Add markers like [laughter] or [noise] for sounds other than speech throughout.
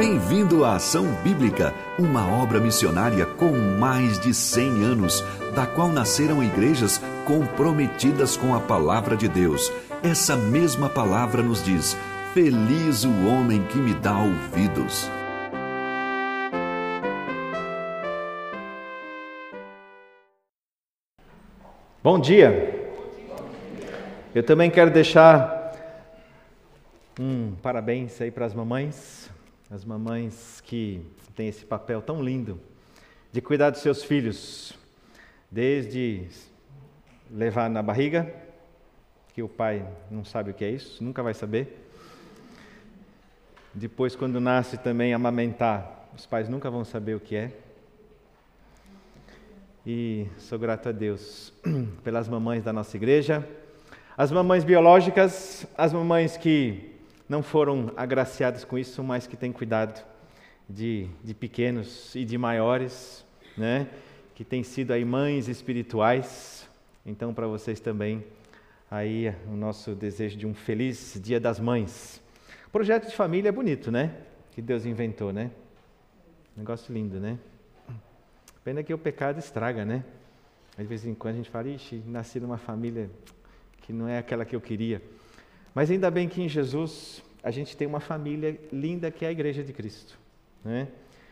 Bem-vindo à Ação Bíblica, uma obra missionária com mais de 100 anos, da qual nasceram igrejas comprometidas com a palavra de Deus. Essa mesma palavra nos diz: Feliz o homem que me dá ouvidos. Bom dia. Eu também quero deixar um parabéns aí para as mamães, as mamães que têm esse papel tão lindo de cuidar dos seus filhos, desde levar na barriga, que o pai não sabe o que é isso, nunca vai saber. Depois, quando nasce, também amamentar, os pais nunca vão saber o que é. E sou grato a Deus [clears throat] pelas mamães da nossa igreja, as mamães biológicas, as mamães que não foram agraciadas com isso, mas que têm cuidado de, de pequenos e de maiores, né? que têm sido aí mães espirituais. Então, para vocês também, aí o nosso desejo de um feliz Dia das Mães. Projeto de família é bonito, né? Que Deus inventou, né? Negócio lindo, né? Pena que o pecado estraga, né? De vez em quando a gente fala, ixi, nasci numa família que não é aquela que eu queria. Mas ainda bem que em Jesus a gente tem uma família linda que é a Igreja de Cristo. Né?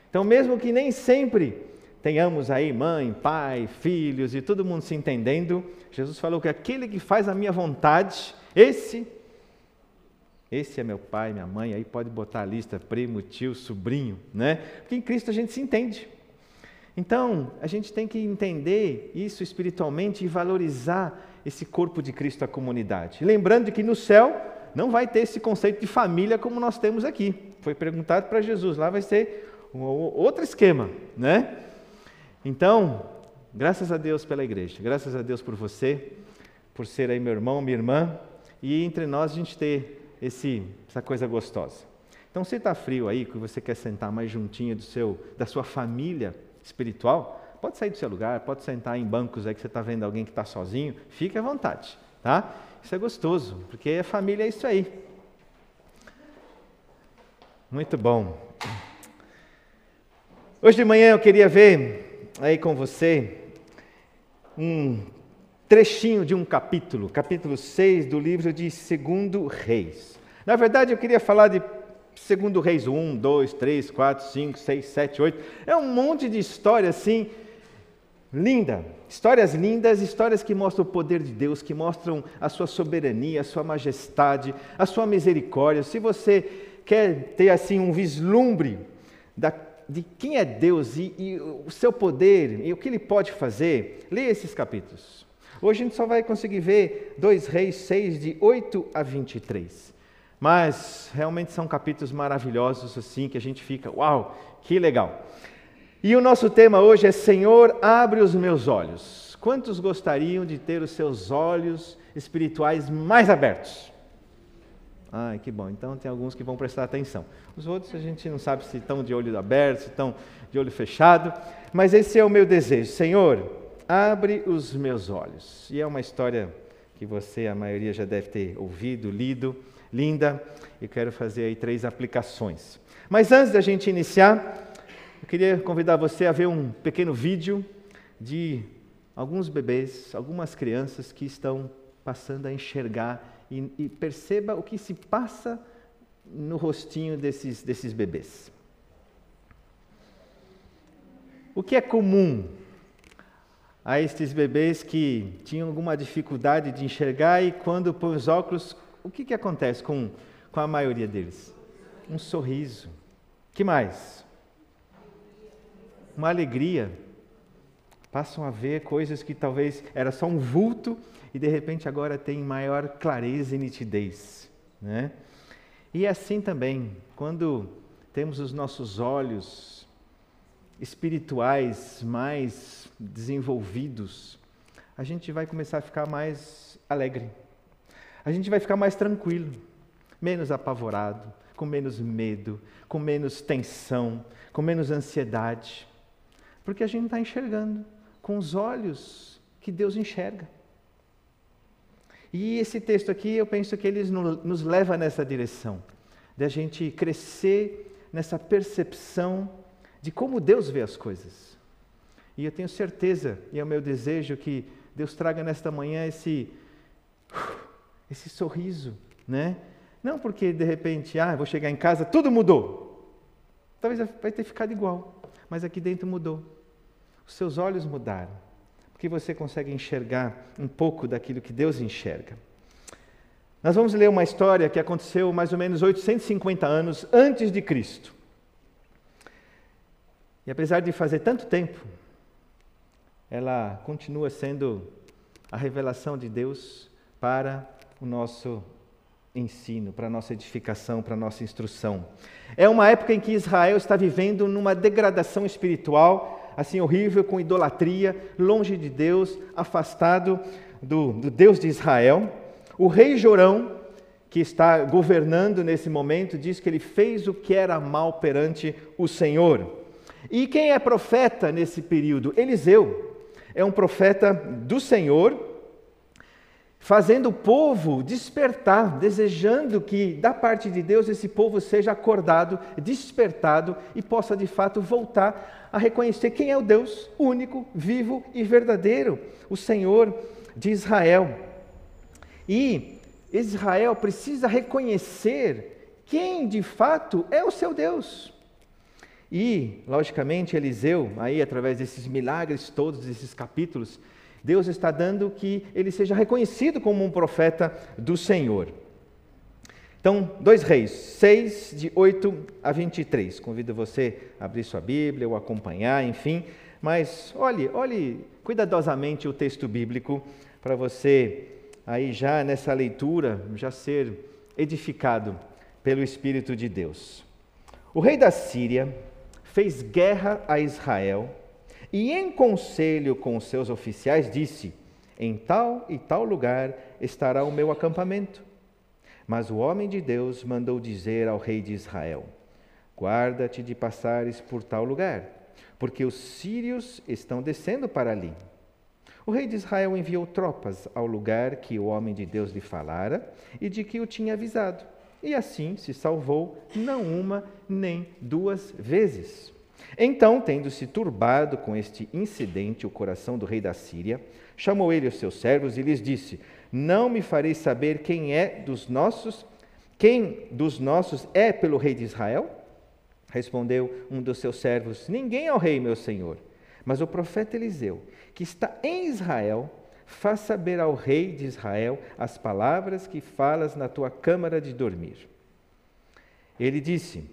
Então, mesmo que nem sempre tenhamos aí mãe, pai, filhos e todo mundo se entendendo, Jesus falou que aquele que faz a minha vontade, esse, esse é meu pai, minha mãe, aí pode botar a lista, primo, tio, sobrinho, né? Porque em Cristo a gente se entende. Então, a gente tem que entender isso espiritualmente e valorizar esse corpo de Cristo à comunidade. Lembrando que no céu não vai ter esse conceito de família como nós temos aqui. Foi perguntado para Jesus, lá vai ser um outro esquema, né? Então, graças a Deus pela igreja, graças a Deus por você, por ser aí meu irmão, minha irmã, e entre nós a gente ter esse, essa coisa gostosa. Então, se está frio aí, que você quer sentar mais juntinho do seu, da sua família, espiritual, pode sair do seu lugar, pode sentar em bancos aí que você está vendo alguém que está sozinho, fique à vontade, tá? Isso é gostoso, porque a família é isso aí. Muito bom. Hoje de manhã eu queria ver aí com você um trechinho de um capítulo, capítulo 6 do livro de Segundo Reis. Na verdade, eu queria falar de Segundo Reis 1, 2, 3, 4, 5, 6, 7, 8. É um monte de história assim, linda. Histórias lindas, histórias que mostram o poder de Deus, que mostram a sua soberania, a sua majestade, a sua misericórdia. Se você quer ter assim um vislumbre da, de quem é Deus e, e o seu poder e o que ele pode fazer, leia esses capítulos. Hoje a gente só vai conseguir ver 2 Reis 6, de 8 a 23. Mas realmente são capítulos maravilhosos assim que a gente fica, uau, que legal. E o nosso tema hoje é Senhor, abre os meus olhos. Quantos gostariam de ter os seus olhos espirituais mais abertos? Ai, que bom. Então tem alguns que vão prestar atenção. Os outros a gente não sabe se estão de olho aberto, se estão de olho fechado, mas esse é o meu desejo. Senhor, abre os meus olhos. E é uma história que você, a maioria, já deve ter ouvido, lido linda e quero fazer aí três aplicações. Mas antes da gente iniciar, eu queria convidar você a ver um pequeno vídeo de alguns bebês, algumas crianças que estão passando a enxergar e, e perceba o que se passa no rostinho desses, desses bebês. O que é comum a estes bebês que tinham alguma dificuldade de enxergar e quando põem os óculos o que, que acontece com, com a maioria deles? Um sorriso. que mais? Uma alegria. Passam a ver coisas que talvez era só um vulto e de repente agora tem maior clareza e nitidez. Né? E assim também, quando temos os nossos olhos espirituais mais desenvolvidos, a gente vai começar a ficar mais alegre, a gente vai ficar mais tranquilo, menos apavorado, com menos medo, com menos tensão, com menos ansiedade, porque a gente está enxergando com os olhos que Deus enxerga. E esse texto aqui, eu penso que ele nos leva nessa direção, de a gente crescer nessa percepção de como Deus vê as coisas. E eu tenho certeza, e é o meu desejo, que Deus traga nesta manhã esse, esse sorriso, né? Não porque de repente, ah, vou chegar em casa, tudo mudou. Talvez vai ter ficado igual, mas aqui dentro mudou. Os seus olhos mudaram, porque você consegue enxergar um pouco daquilo que Deus enxerga. Nós vamos ler uma história que aconteceu mais ou menos 850 anos antes de Cristo. E apesar de fazer tanto tempo, ela continua sendo a revelação de Deus para o nosso ensino, para a nossa edificação, para a nossa instrução. É uma época em que Israel está vivendo numa degradação espiritual, assim horrível, com idolatria, longe de Deus, afastado do, do Deus de Israel. O rei Jorão, que está governando nesse momento, diz que ele fez o que era mal perante o Senhor. E quem é profeta nesse período? Eliseu. É um profeta do Senhor, fazendo o povo despertar, desejando que da parte de Deus esse povo seja acordado, despertado e possa de fato voltar a reconhecer quem é o Deus único, vivo e verdadeiro, o Senhor de Israel. E Israel precisa reconhecer quem de fato é o seu Deus. E, logicamente, Eliseu, aí através desses milagres todos, desses capítulos, Deus está dando que ele seja reconhecido como um profeta do Senhor. Então, dois reis, 6 de 8 a 23. Convido você a abrir sua Bíblia ou acompanhar, enfim. Mas olhe, olhe cuidadosamente o texto bíblico para você aí já nessa leitura, já ser edificado pelo Espírito de Deus. O rei da Síria fez guerra a Israel e, em conselho com os seus oficiais, disse: Em tal e tal lugar estará o meu acampamento. Mas o homem de Deus mandou dizer ao rei de Israel: Guarda-te de passares por tal lugar, porque os sírios estão descendo para ali. O rei de Israel enviou tropas ao lugar que o homem de Deus lhe falara e de que o tinha avisado. E assim se salvou, não uma nem duas vezes. Então, tendo-se turbado com este incidente o coração do rei da Síria, chamou ele os seus servos e lhes disse: Não me fareis saber quem é dos nossos, quem dos nossos é pelo rei de Israel? Respondeu um dos seus servos: Ninguém é o rei, meu senhor. Mas o profeta Eliseu que está em Israel, faz saber ao rei de Israel as palavras que falas na tua câmara de dormir. Ele disse: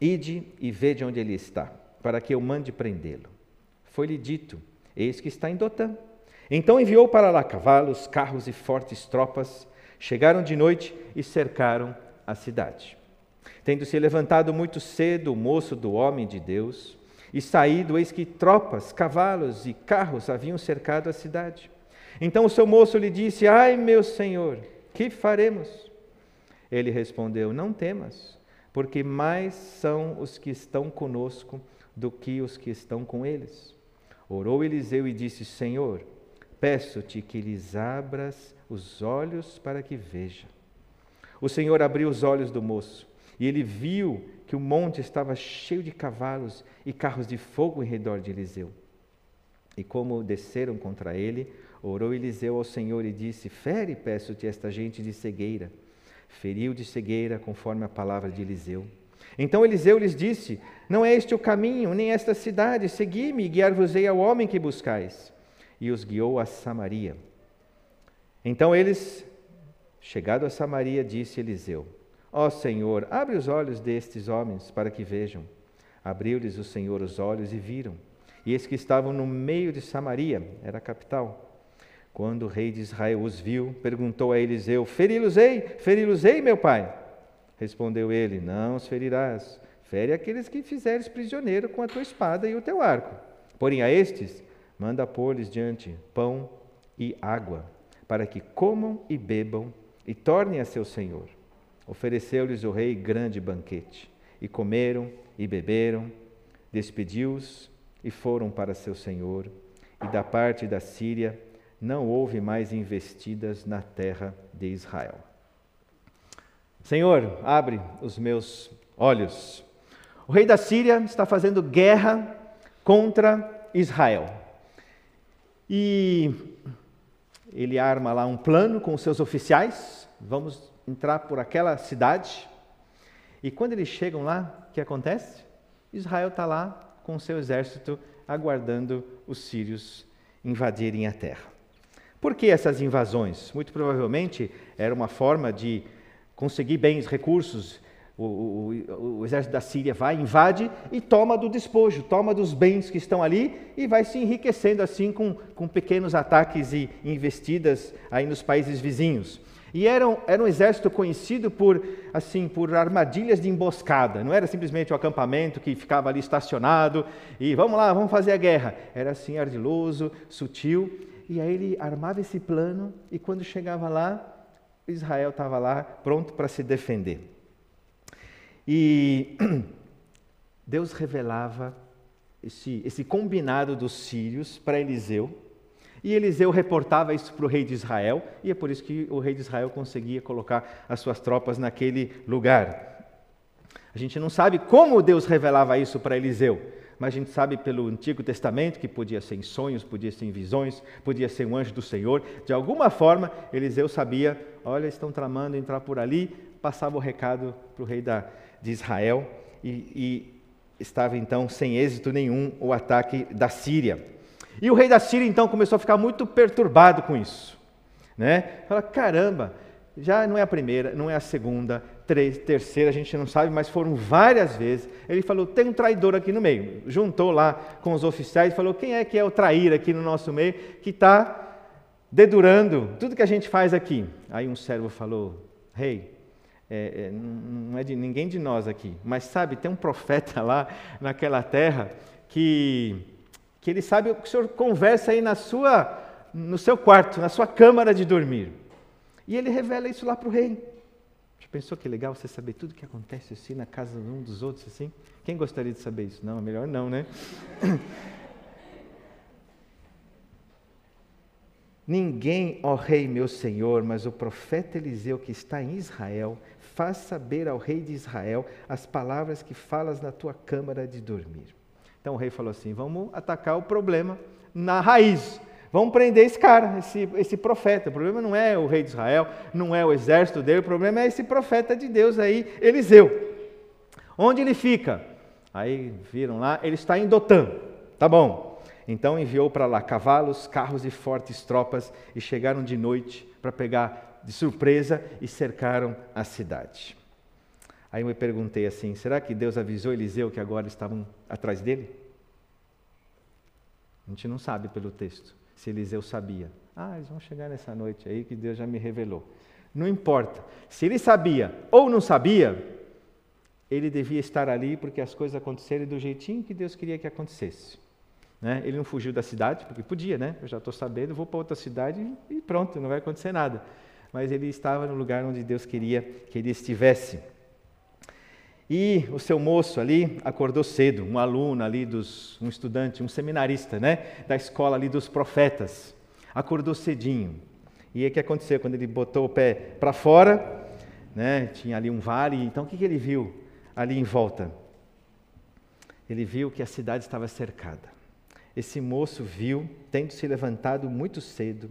Ide e vede onde ele está, para que eu mande prendê-lo. Foi-lhe dito: Eis que está em Dotã. Então enviou para lá cavalos, carros e fortes tropas. Chegaram de noite e cercaram a cidade. Tendo se levantado muito cedo o moço do homem de Deus, e saído, eis que tropas, cavalos e carros haviam cercado a cidade. Então o seu moço lhe disse: Ai, meu senhor, que faremos? Ele respondeu: Não temas, porque mais são os que estão conosco do que os que estão com eles. Orou Eliseu e disse: Senhor, peço-te que lhes abras os olhos para que veja. O Senhor abriu os olhos do moço, e ele viu que o monte estava cheio de cavalos e carros de fogo em redor de Eliseu. E como desceram contra ele, orou Eliseu ao Senhor e disse: Fere, peço-te, esta gente de cegueira. Feriu de cegueira, conforme a palavra de Eliseu. Então Eliseu lhes disse: Não é este o caminho, nem esta cidade, segui-me e guiar-vos-ei ao homem que buscais. E os guiou a Samaria. Então eles, chegado a Samaria, disse Eliseu: Ó oh, Senhor, abre os olhos destes homens para que vejam. Abriu-lhes o Senhor os olhos e viram. E eis que estavam no meio de Samaria, era a capital. Quando o rei de Israel os viu, perguntou a Eliseu: Feri-los-ei, feri-los-ei, meu pai? Respondeu ele: Não os ferirás. Fere aqueles que fizeres prisioneiro com a tua espada e o teu arco. Porém, a estes, manda pôr-lhes diante pão e água, para que comam e bebam e tornem a seu senhor. Ofereceu-lhes o rei grande banquete, e comeram e beberam, despediu-os e foram para seu senhor. E da parte da Síria não houve mais investidas na terra de Israel. Senhor, abre os meus olhos. O rei da Síria está fazendo guerra contra Israel. E ele arma lá um plano com os seus oficiais, vamos entrar por aquela cidade. E quando eles chegam lá, o que acontece? Israel está lá com o seu exército aguardando os sírios invadirem a terra. Por que essas invasões? Muito provavelmente era uma forma de conseguir bens, recursos. O, o, o, exército da Síria vai, invade e toma do despojo, toma dos bens que estão ali e vai se enriquecendo assim com, com pequenos ataques e investidas aí nos países vizinhos. E era um, era um exército conhecido por, assim, por armadilhas de emboscada. Não era simplesmente o um acampamento que ficava ali estacionado e vamos lá, vamos fazer a guerra. Era assim ardiloso, sutil. E aí ele armava esse plano e quando chegava lá, Israel estava lá pronto para se defender. E [clears throat] Deus revelava esse, esse combinado dos sírios para Eliseu e Eliseu reportava isso para o rei de Israel, e é por isso que o rei de Israel conseguia colocar as suas tropas naquele lugar. A gente não sabe como Deus revelava isso para Eliseu, mas a gente sabe pelo Antigo Testamento que podia ser em sonhos, podia ser em visões, podia ser um anjo do Senhor. De alguma forma, Eliseu sabia: olha, estão tramando entrar por ali, passava o recado para o rei da, de Israel, e, e estava então sem êxito nenhum o ataque da Síria. E o rei da Síria então começou a ficar muito perturbado com isso. Né? Fala, caramba, já não é a primeira, não é a segunda, três, terceira, a gente não sabe, mas foram várias vezes. Ele falou: tem um traidor aqui no meio. Juntou lá com os oficiais e falou: quem é que é o traíra aqui no nosso meio que está dedurando tudo que a gente faz aqui? Aí um servo falou: rei, é, é, não é de ninguém de nós aqui, mas sabe, tem um profeta [laughs] lá naquela terra que que ele sabe o que o senhor conversa aí na sua, no seu quarto, na sua câmara de dormir. E ele revela isso lá para o rei. Já pensou que legal você saber tudo o que acontece assim na casa de um dos outros assim? Quem gostaria de saber isso? Não, melhor não, né? [coughs] Ninguém, ó rei meu senhor, mas o profeta Eliseu que está em Israel, faz saber ao rei de Israel as palavras que falas na tua câmara de dormir. Então o rei falou assim: vamos atacar o problema na raiz. Vamos prender esse cara, esse, esse profeta. O problema não é o rei de Israel, não é o exército dele, o problema é esse profeta de Deus aí, Eliseu. Onde ele fica? Aí viram lá, ele está em Dotã. Tá bom. Então enviou para lá cavalos, carros e fortes tropas e chegaram de noite para pegar de surpresa e cercaram a cidade. Aí eu me perguntei assim: será que Deus avisou Eliseu que agora estavam atrás dele? A gente não sabe pelo texto se Eliseu sabia. Ah, eles vão chegar nessa noite aí que Deus já me revelou. Não importa. Se ele sabia ou não sabia, ele devia estar ali porque as coisas aconteceram do jeitinho que Deus queria que acontecesse. Né? Ele não fugiu da cidade, porque podia, né? Eu já estou sabendo, vou para outra cidade e pronto, não vai acontecer nada. Mas ele estava no lugar onde Deus queria que ele estivesse. E o seu moço ali acordou cedo, um aluno ali dos, um estudante, um seminarista, né, da escola ali dos profetas. Acordou cedinho. E o que aconteceu quando ele botou o pé para fora, né, tinha ali um vale, então o que, que ele viu ali em volta? Ele viu que a cidade estava cercada. Esse moço viu, tendo se levantado muito cedo,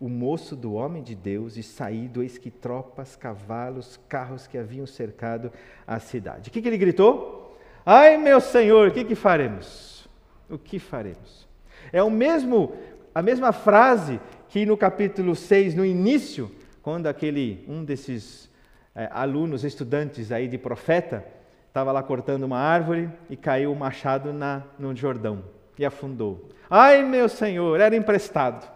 o moço do homem de Deus e saído, eis que tropas, cavalos, carros que haviam cercado a cidade. O que, que ele gritou? Ai, meu Senhor, o que, que faremos? O que faremos? É o mesmo, a mesma frase que no capítulo 6, no início, quando aquele, um desses é, alunos, estudantes aí de profeta, estava lá cortando uma árvore e caiu o machado na, no Jordão e afundou. Ai, meu Senhor, era emprestado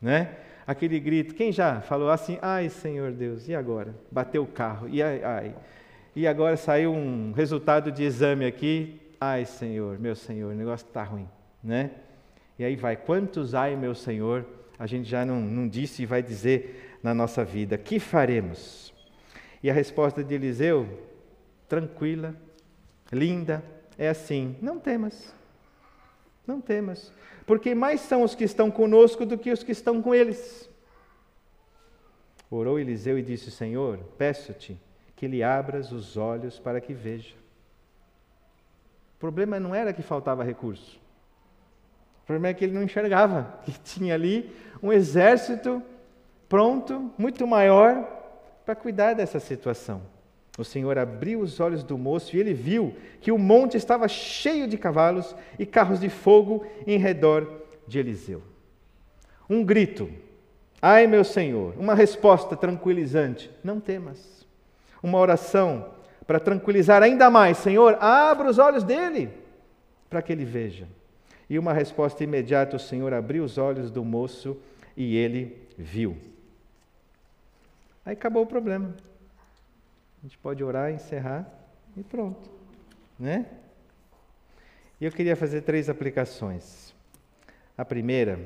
né? Aquele grito, quem já falou assim, ai Senhor Deus, e agora? Bateu o carro, e ai, ai. E agora saiu um resultado de exame aqui, ai Senhor, meu Senhor, o negócio está ruim, né? E aí vai, quantos ai meu Senhor, a gente já não, não disse e vai dizer na nossa vida, que faremos? E a resposta de Eliseu, tranquila, linda, é assim, não temas, não temas porque mais são os que estão conosco do que os que estão com eles. Orou Eliseu e disse: Senhor, peço-te que lhe abras os olhos para que veja. O problema não era que faltava recurso. O problema é que ele não enxergava, [laughs] que tinha ali um exército pronto, muito maior, para cuidar dessa situação. O Senhor abriu os olhos do moço e ele viu que o monte estava cheio de cavalos e carros de fogo em redor de Eliseu. Um grito, ai meu Senhor, uma resposta tranquilizante, não temas. Uma oração, para tranquilizar ainda mais: Senhor, abra os olhos dele para que ele veja. E uma resposta imediata: o Senhor abriu os olhos do moço e ele viu. Aí acabou o problema. A gente pode orar, encerrar e pronto, né? E eu queria fazer três aplicações. A primeira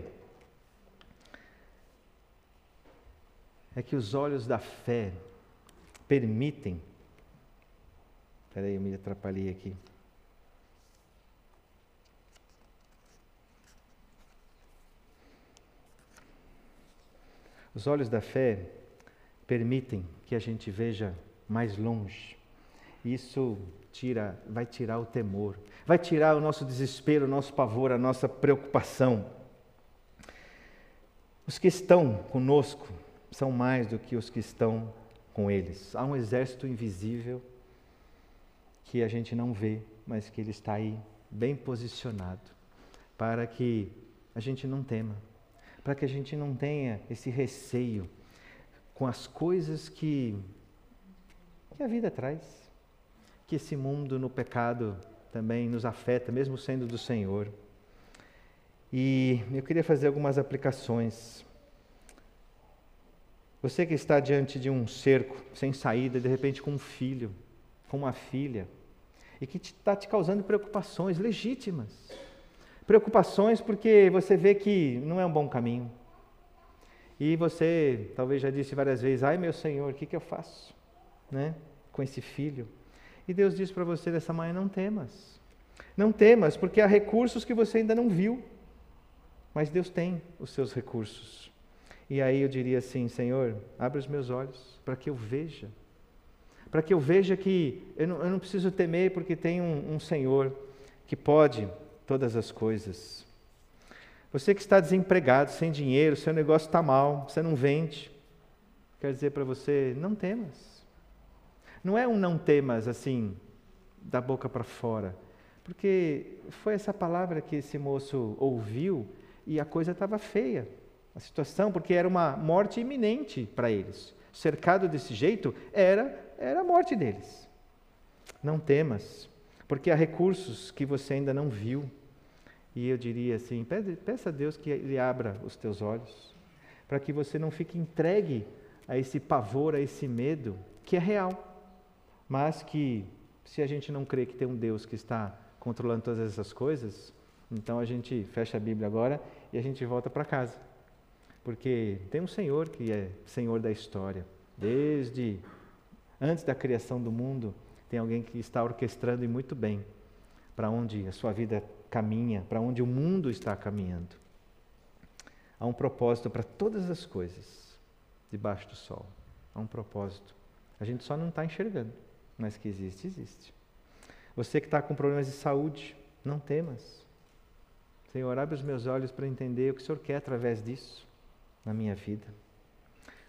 é que os olhos da fé permitem Espera aí, eu me atrapalhei aqui. Os olhos da fé permitem que a gente veja mais longe. Isso tira, vai tirar o temor, vai tirar o nosso desespero, o nosso pavor, a nossa preocupação. Os que estão conosco são mais do que os que estão com eles. Há um exército invisível que a gente não vê, mas que Ele está aí bem posicionado para que a gente não tema, para que a gente não tenha esse receio com as coisas que, que a vida traz, que esse mundo no pecado também nos afeta, mesmo sendo do Senhor. E eu queria fazer algumas aplicações. Você que está diante de um cerco sem saída, de repente com um filho, com uma filha, e que está te causando preocupações legítimas. Preocupações porque você vê que não é um bom caminho. E você talvez já disse várias vezes: Ai meu Senhor, o que, que eu faço né, com esse filho? E Deus diz para você nessa manhã: Não temas. Não temas, porque há recursos que você ainda não viu. Mas Deus tem os seus recursos. E aí eu diria assim: Senhor, abre os meus olhos para que eu veja para que eu veja que eu não, eu não preciso temer porque tem um, um Senhor que pode todas as coisas. Você que está desempregado, sem dinheiro, seu negócio está mal, você não vende, quer dizer para você: não temas. Não é um não temas assim, da boca para fora, porque foi essa palavra que esse moço ouviu e a coisa estava feia, a situação, porque era uma morte iminente para eles. Cercado desse jeito, era era a morte deles. Não temas, porque há recursos que você ainda não viu. E eu diria assim: peça a Deus que Ele abra os teus olhos, para que você não fique entregue a esse pavor, a esse medo, que é real, mas que, se a gente não crê que tem um Deus que está controlando todas essas coisas, então a gente fecha a Bíblia agora e a gente volta para casa. Porque tem um Senhor que é Senhor da história, desde Antes da criação do mundo, tem alguém que está orquestrando e muito bem para onde a sua vida caminha, para onde o mundo está caminhando. Há um propósito para todas as coisas debaixo do sol. Há um propósito. A gente só não está enxergando, mas que existe, existe. Você que está com problemas de saúde, não temas. Senhor, abre os meus olhos para entender o que o Senhor quer através disso na minha vida.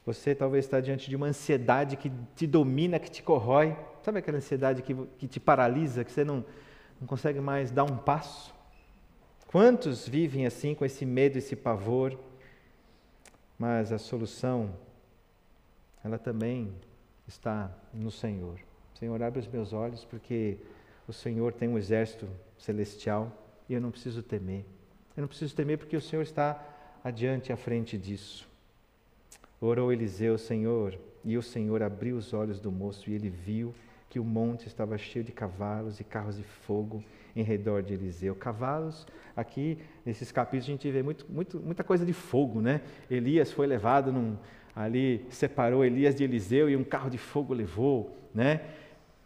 Você talvez está diante de uma ansiedade que te domina, que te corrói. Sabe aquela ansiedade que, que te paralisa, que você não, não consegue mais dar um passo? Quantos vivem assim, com esse medo, esse pavor? Mas a solução, ela também está no Senhor. Senhor, abre os meus olhos, porque o Senhor tem um exército celestial e eu não preciso temer. Eu não preciso temer porque o Senhor está adiante, à frente disso. Orou Eliseu, Senhor, e o Senhor abriu os olhos do moço e ele viu que o monte estava cheio de cavalos e carros de fogo em redor de Eliseu. Cavalos, aqui nesses capítulos a gente vê muito, muito, muita coisa de fogo, né? Elias foi levado num, ali, separou Elias de Eliseu e um carro de fogo levou, né?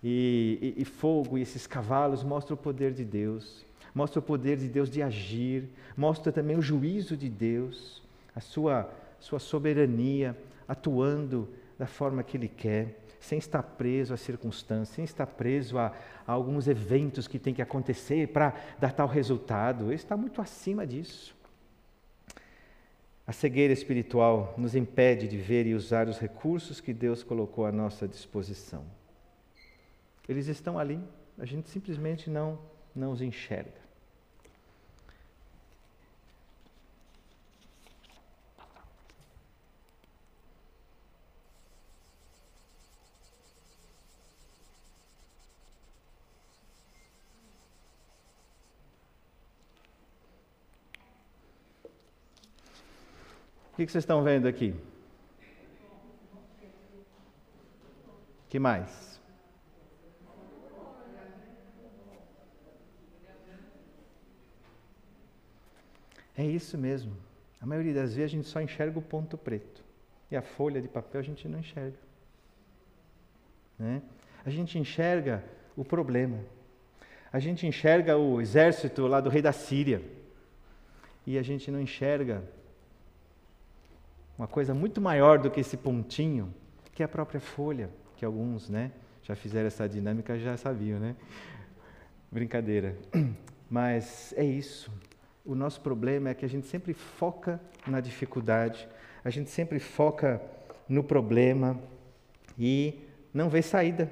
E, e, e fogo e esses cavalos mostram o poder de Deus, mostra o poder de Deus de agir, mostra também o juízo de Deus, a sua sua soberania, atuando da forma que Ele quer. sem estar preso às circunstâncias, sem estar preso a, a alguns eventos que tem que acontecer para dar tal resultado. Ele está muito acima disso. A cegueira espiritual nos impede de ver e usar os recursos que Deus colocou à nossa disposição. Eles estão ali, a gente simplesmente não, não os enxerga. que, que vocês estão vendo aqui? que mais? É isso mesmo. A maioria das vezes a gente só enxerga o ponto preto. E a folha de papel a gente não enxerga. Né? A gente enxerga o problema. A gente enxerga o exército lá do rei da Síria. E a gente não enxerga uma coisa muito maior do que esse pontinho, que é a própria folha, que alguns né, já fizeram essa dinâmica já sabiam, né? Brincadeira. [clears throat] Mas é isso. O nosso problema é que a gente sempre foca na dificuldade, a gente sempre foca no problema e não vê saída.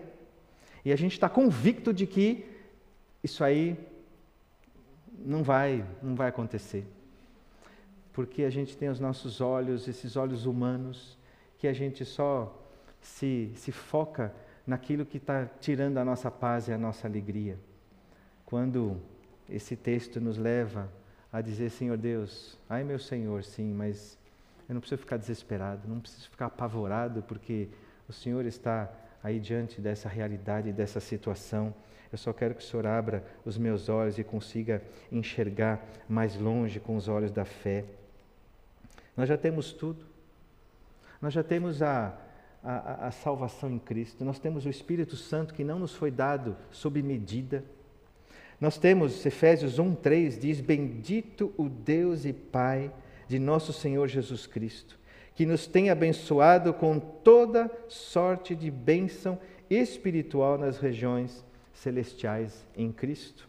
E a gente está convicto de que isso aí não vai, não vai acontecer porque a gente tem os nossos olhos, esses olhos humanos, que a gente só se, se foca naquilo que está tirando a nossa paz e a nossa alegria. Quando esse texto nos leva a dizer, Senhor Deus, ai meu Senhor, sim, mas eu não preciso ficar desesperado, não preciso ficar apavorado, porque o Senhor está aí diante dessa realidade, dessa situação. Eu só quero que o Senhor abra os meus olhos e consiga enxergar mais longe com os olhos da fé. Nós já temos tudo. Nós já temos a, a, a, salvação em Cristo. Nós temos o Espírito Santo que não nos foi dado sob medida. Nós temos, Efésios 1,3 diz: Bendito o Deus e Pai de nosso Senhor Jesus Cristo, que nos tem abençoado com toda sorte de bênção espiritual nas regiões celestiais em Cristo.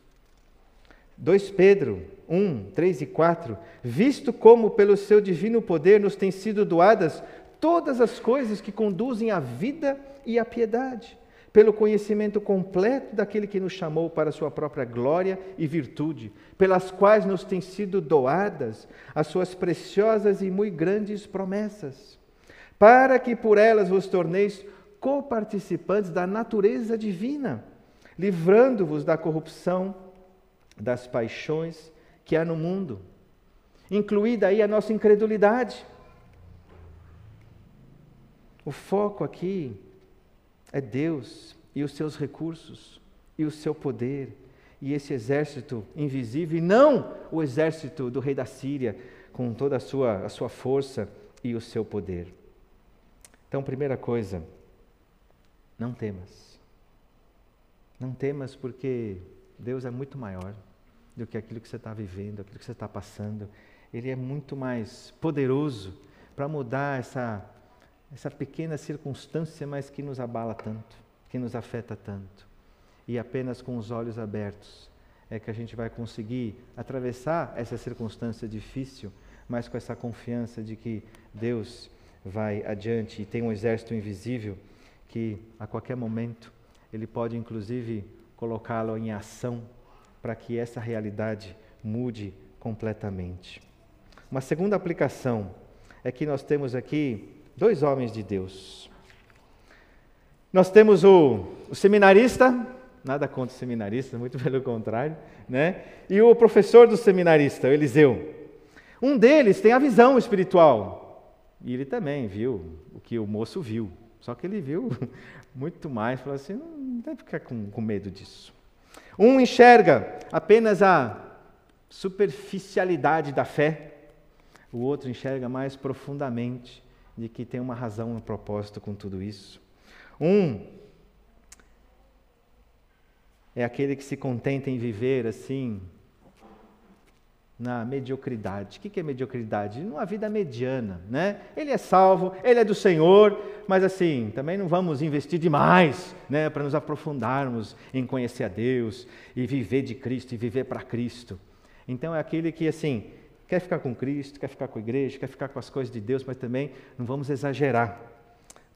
2 Pedro 1, 3 e 4, visto como pelo seu divino poder nos têm sido doadas todas as coisas que conduzem à vida e à piedade, pelo conhecimento completo daquele que nos chamou para a sua própria glória e virtude, pelas quais nos têm sido doadas as suas preciosas e muito grandes promessas, para que por elas vos torneis coparticipantes da natureza divina, livrando-vos da corrupção das paixões que há no mundo, incluída aí a nossa incredulidade. O foco aqui é Deus e os seus recursos e o seu poder e esse exército invisível, e não o exército do rei da Síria com toda a sua, a sua força e o seu poder. Então, primeira coisa, não temas. Não temas porque Deus é muito maior do que aquilo que você está vivendo, aquilo que você está passando. Ele é muito mais poderoso para mudar essa, essa pequena circunstância, mas que nos abala tanto, que nos afeta tanto. E apenas com os olhos abertos é que a gente vai conseguir atravessar essa circunstância difícil, mas com essa confiança de que Deus vai adiante e tem um exército invisível que a qualquer momento ele pode inclusive colocá-lo em ação para que essa realidade mude completamente. Uma segunda aplicação é que nós temos aqui dois homens de Deus. Nós temos o, o seminarista, nada contra o seminarista, muito [laughs] pelo contrário, né? E o professor do seminarista, o Eliseu. Um deles tem a visão espiritual. E ele também viu o que o moço viu. Só que ele viu [laughs] muito mais, falou assim: não deve ficar com, com medo disso. Um enxerga apenas a superficialidade da fé, o outro enxerga mais profundamente de que tem uma razão, um propósito com tudo isso. Um é aquele que se contenta em viver assim, na mediocridade. O que é mediocridade? Numa vida mediana, né? Ele é salvo, ele é do Senhor, mas assim, também não vamos investir demais, né, para nos aprofundarmos em conhecer a Deus e viver de Cristo e viver para Cristo. Então é aquele que assim, quer ficar com Cristo, quer ficar com a igreja, quer ficar com as coisas de Deus, mas também não vamos exagerar.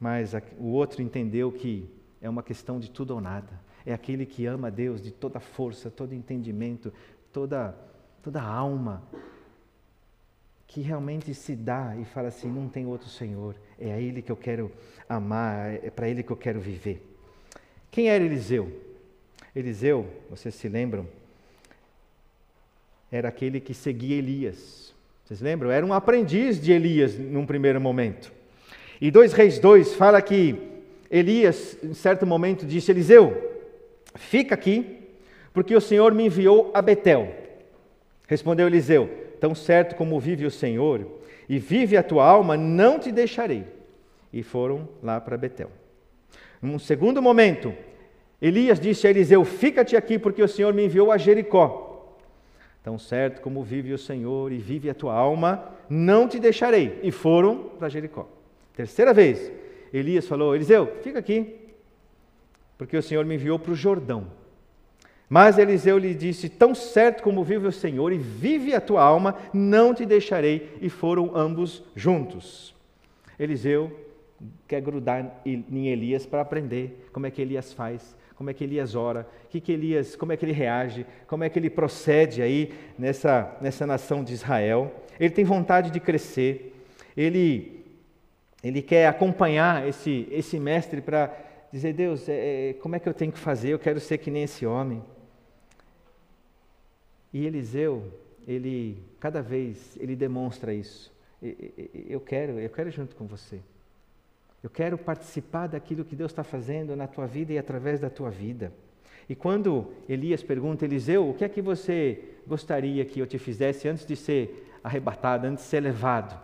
Mas o outro entendeu que é uma questão de tudo ou nada. É aquele que ama a Deus de toda força, todo entendimento, toda toda alma que realmente se dá e fala assim: não tem outro Senhor, é a Ele que eu quero amar, é para Ele que eu quero viver. Quem era Eliseu? Eliseu, vocês se lembram? Era aquele que seguia Elias. Vocês lembram? Era um aprendiz de Elias num primeiro momento. E 2 Reis 2 fala que Elias, em certo momento, disse: Eliseu, fica aqui, porque o Senhor me enviou a Betel. Respondeu Eliseu: Tão certo como vive o Senhor e vive a tua alma, não te deixarei. E foram lá para Betel. Num segundo momento, Elias disse a Eliseu: Fica-te aqui, porque o Senhor me enviou a Jericó. Tão certo como vive o Senhor e vive a tua alma, não te deixarei. E foram para Jericó. Terceira vez, Elias falou: Eliseu, fica aqui, porque o Senhor me enviou para o Jordão. Mas Eliseu lhe disse: Tão certo como vive o Senhor e vive a tua alma, não te deixarei. E foram ambos juntos. Eliseu quer grudar em Elias para aprender como é que Elias faz, como é que Elias ora, que que Elias, como é que ele reage, como é que ele procede aí nessa, nessa nação de Israel. Ele tem vontade de crescer, ele, ele quer acompanhar esse, esse mestre para dizer: Deus, é, é, como é que eu tenho que fazer? Eu quero ser que nem esse homem. E Eliseu, ele cada vez ele demonstra isso. Eu quero, eu quero junto com você. Eu quero participar daquilo que Deus está fazendo na tua vida e através da tua vida. E quando Elias pergunta, Eliseu, o que é que você gostaria que eu te fizesse antes de ser arrebatado, antes de ser levado?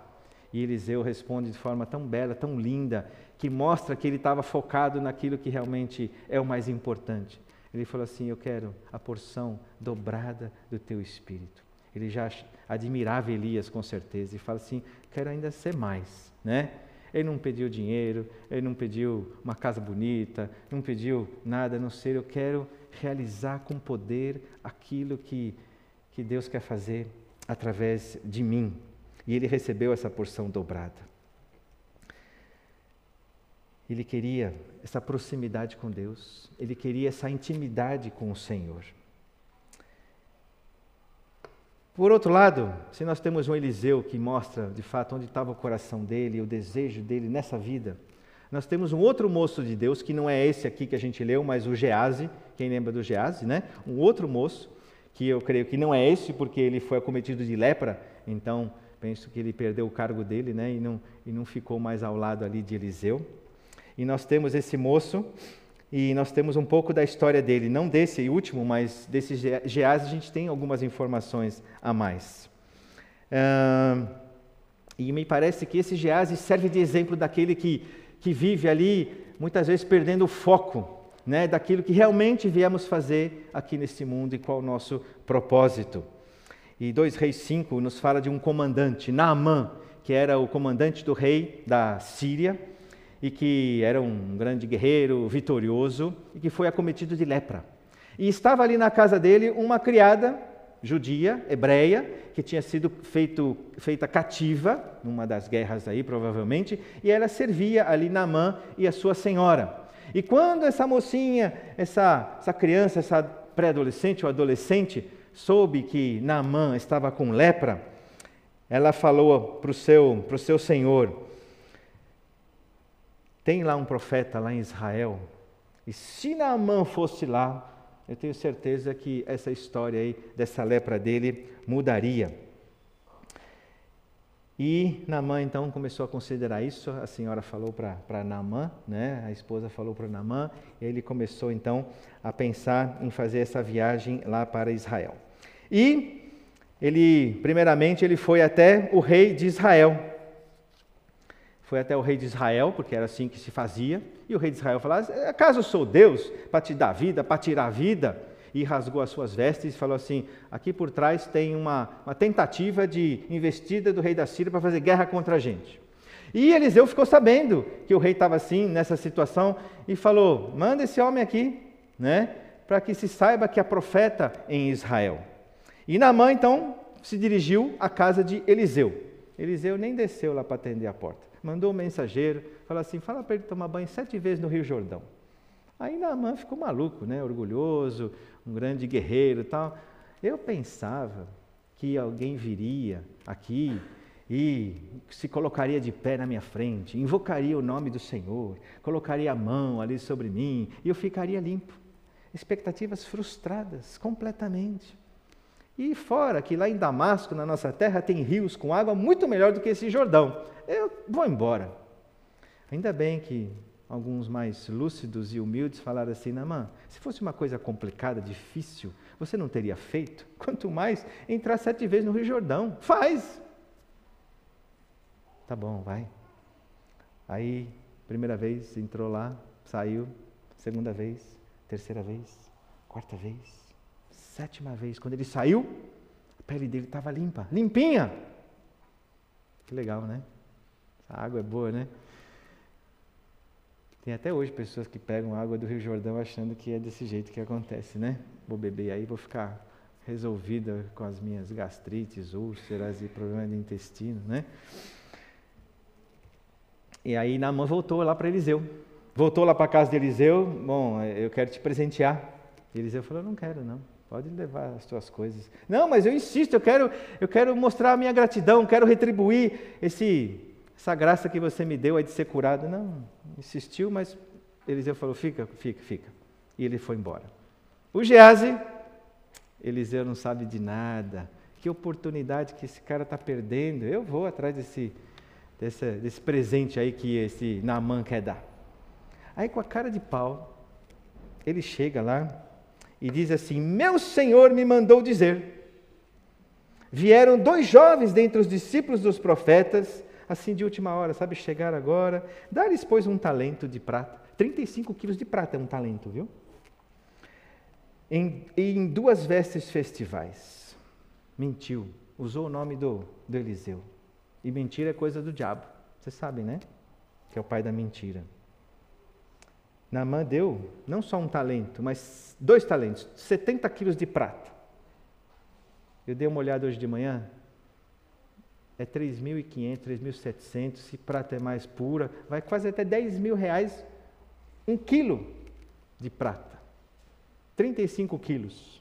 E Eliseu responde de forma tão bela, tão linda, que mostra que ele estava focado naquilo que realmente é o mais importante. Ele falou assim: Eu quero a porção dobrada do teu espírito. Ele já admirava Elias com certeza e fala assim: Quero ainda ser mais, né? Ele não pediu dinheiro, ele não pediu uma casa bonita, não pediu nada a não ser eu quero realizar com poder aquilo que, que Deus quer fazer através de mim. E ele recebeu essa porção dobrada. Ele queria essa proximidade com Deus, ele queria essa intimidade com o Senhor. Por outro lado, se nós temos um Eliseu que mostra de fato onde estava o coração dele, o desejo dele nessa vida, nós temos um outro moço de Deus, que não é esse aqui que a gente leu, mas o Gease, quem lembra do Gease, né? Um outro moço, que eu creio que não é esse, porque ele foi acometido de lepra, então penso que ele perdeu o cargo dele, né? E não, e não ficou mais ao lado ali de Eliseu. E nós temos esse moço e nós temos um pouco da história dele, não desse último, mas desse Geás a gente tem algumas informações a mais. Uh, e me parece que esse Geás serve de exemplo daquele que, que vive ali, muitas vezes perdendo o foco né, daquilo que realmente viemos fazer aqui neste mundo e qual o nosso propósito. E 2 Reis 5 nos fala de um comandante, Naamã, que era o comandante do rei da Síria, e que era um grande guerreiro, vitorioso, e que foi acometido de lepra. E estava ali na casa dele uma criada judia, hebreia, que tinha sido feito, feita cativa, numa das guerras aí, provavelmente, e ela servia ali Namã e a sua senhora. E quando essa mocinha, essa, essa criança, essa pré-adolescente ou adolescente, soube que Naamã estava com lepra, ela falou para o seu, seu senhor, tem lá um profeta lá em Israel, e se Naamã fosse lá, eu tenho certeza que essa história aí, dessa lepra dele, mudaria. E Naamã então começou a considerar isso, a senhora falou para Naamã, né? a esposa falou para Naamã, ele começou então a pensar em fazer essa viagem lá para Israel. E ele, primeiramente, ele foi até o rei de Israel, foi até o rei de Israel, porque era assim que se fazia, e o rei de Israel falava: Acaso eu sou Deus para te dar vida, para tirar a vida? E e rasgou as suas vestes e falou assim: aqui por trás tem uma, uma tentativa de investida do rei da Síria para fazer guerra contra a gente. E Eliseu ficou sabendo que o rei estava assim, nessa situação, e falou: manda esse homem aqui, né, para que se saiba que há profeta em Israel. E Naamã então se dirigiu à casa de Eliseu. Eliseu nem desceu lá para atender a porta. Mandou um mensageiro, falou assim: fala para ele tomar banho sete vezes no Rio Jordão. Aí Naamã ficou maluco, né? orgulhoso, um grande guerreiro tal. Eu pensava que alguém viria aqui e se colocaria de pé na minha frente, invocaria o nome do Senhor, colocaria a mão ali sobre mim e eu ficaria limpo. Expectativas frustradas completamente. E fora que lá em Damasco, na nossa terra, tem rios com água muito melhor do que esse Jordão. Eu vou embora. Ainda bem que alguns mais lúcidos e humildes falaram assim: Namã, se fosse uma coisa complicada, difícil, você não teria feito? [laughs] Quanto mais entrar sete vezes no Rio Jordão. Faz! Tá bom, vai. Aí, primeira vez, entrou lá, saiu, segunda vez, terceira vez, quarta vez, sétima vez. Quando ele saiu, a pele dele estava limpa, limpinha. Que legal, né? A água é boa, né? Tem até hoje pessoas que pegam água do Rio Jordão achando que é desse jeito que acontece, né? Vou beber aí, vou ficar resolvida com as minhas gastrites, úlceras e problemas de intestino, né? E aí Naamã voltou lá para Eliseu. Voltou lá para a casa de Eliseu, bom, eu quero te presentear. E Eliseu falou, não quero não, pode levar as tuas coisas. Não, mas eu insisto, eu quero, eu quero mostrar a minha gratidão, quero retribuir esse essa graça que você me deu é de ser curado. Não, insistiu, mas Eliseu falou: fica, fica, fica. E ele foi embora. O Gease, Eliseu não sabe de nada. Que oportunidade que esse cara está perdendo. Eu vou atrás desse, desse, desse presente aí que esse Naamã quer dar. Aí, com a cara de pau, ele chega lá e diz assim: Meu senhor me mandou dizer. Vieram dois jovens dentre os discípulos dos profetas assim de última hora, sabe, chegar agora. Dá-lhes, pois, um talento de prata. 35 quilos de prata é um talento, viu? Em, em duas vestes festivais. Mentiu, usou o nome do, do Eliseu. E mentira é coisa do diabo. Vocês sabem, né? Que é o pai da mentira. Naamã deu não só um talento, mas dois talentos, 70 quilos de prata. Eu dei uma olhada hoje de manhã, é 3.500, 3.700, se prata é mais pura, vai quase até 10 mil reais um quilo de prata. 35 quilos.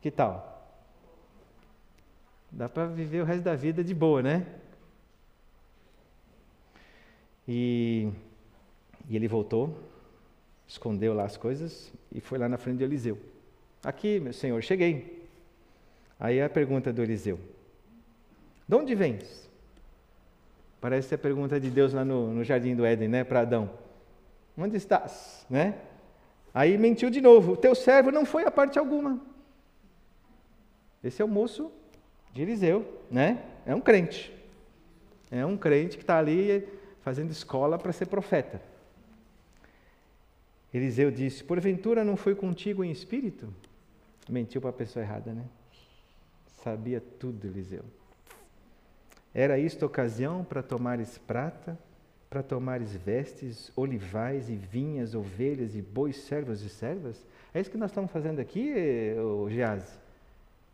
Que tal? Dá para viver o resto da vida de boa, né? E, e ele voltou, escondeu lá as coisas e foi lá na frente de Eliseu. Aqui, meu senhor, cheguei. Aí a pergunta do Eliseu: de onde vens? Parece a pergunta de Deus lá no, no jardim do Éden, né, para Adão. Onde estás? Né? Aí mentiu de novo. Teu servo não foi a parte alguma. Esse é o moço de Eliseu, né? É um crente. É um crente que está ali fazendo escola para ser profeta. Eliseu disse: Porventura não foi contigo em espírito? Mentiu para a pessoa errada, né? Sabia tudo, Eliseu. Era isto ocasião para tomares prata, para tomares vestes, olivais e vinhas, ovelhas e bois, servos e servas? É isso que nós estamos fazendo aqui, o?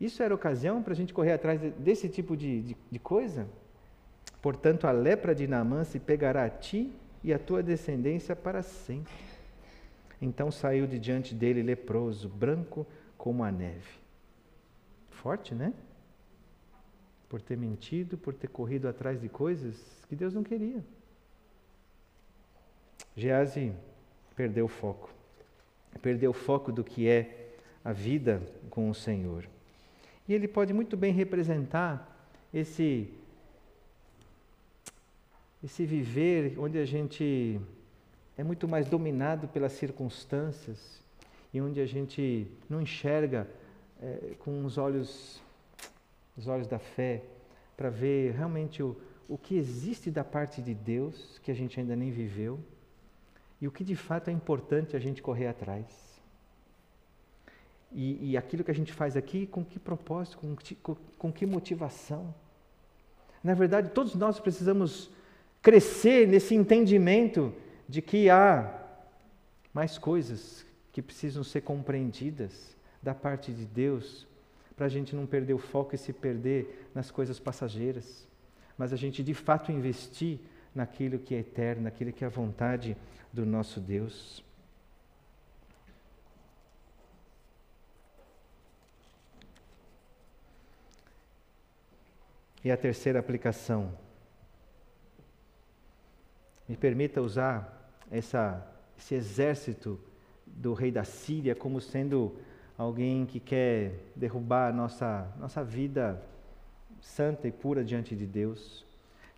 Isso era ocasião para a gente correr atrás desse tipo de, de, de coisa? Portanto, a lepra de Naamã se pegará a ti e a tua descendência para sempre. Então saiu de diante dele leproso, branco como a neve. Forte, né? por ter mentido, por ter corrido atrás de coisas que Deus não queria. Gease perdeu o foco. Perdeu o foco do que é a vida com o Senhor. E ele pode muito bem representar esse esse viver onde a gente é muito mais dominado pelas circunstâncias e onde a gente não enxerga é, com os olhos os olhos da fé, para ver realmente o, o que existe da parte de Deus que a gente ainda nem viveu e o que de fato é importante a gente correr atrás. E, e aquilo que a gente faz aqui, com que propósito, com, com, com que motivação? Na verdade, todos nós precisamos crescer nesse entendimento de que há mais coisas que precisam ser compreendidas da parte de Deus, para a gente não perder o foco e se perder nas coisas passageiras, mas a gente de fato investir naquilo que é eterno, naquilo que é a vontade do nosso Deus. E a terceira aplicação. Me permita usar essa, esse exército do rei da Síria como sendo alguém que quer derrubar a nossa, nossa vida santa e pura diante de Deus.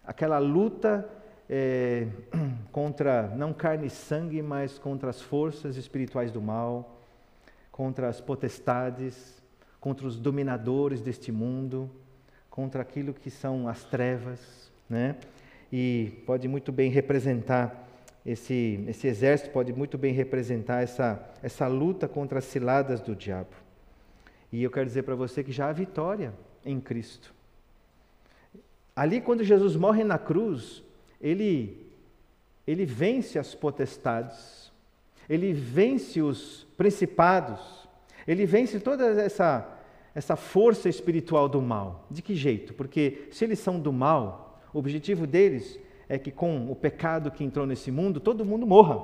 Aquela luta é, [clears throat] contra, não carne e sangue, mas contra as forças espirituais do mal, contra as potestades, contra os dominadores deste mundo contra aquilo que são as trevas, né? E pode muito bem representar esse, esse exército pode muito bem representar essa, essa luta contra as ciladas do diabo. E eu quero dizer para você que já há vitória em Cristo. Ali, quando Jesus morre na cruz, ele, ele vence as potestades, ele vence os principados, ele vence toda essa, essa força espiritual do mal. De que jeito? Porque se eles são do mal, o objetivo deles é que com o pecado que entrou nesse mundo, todo mundo morra.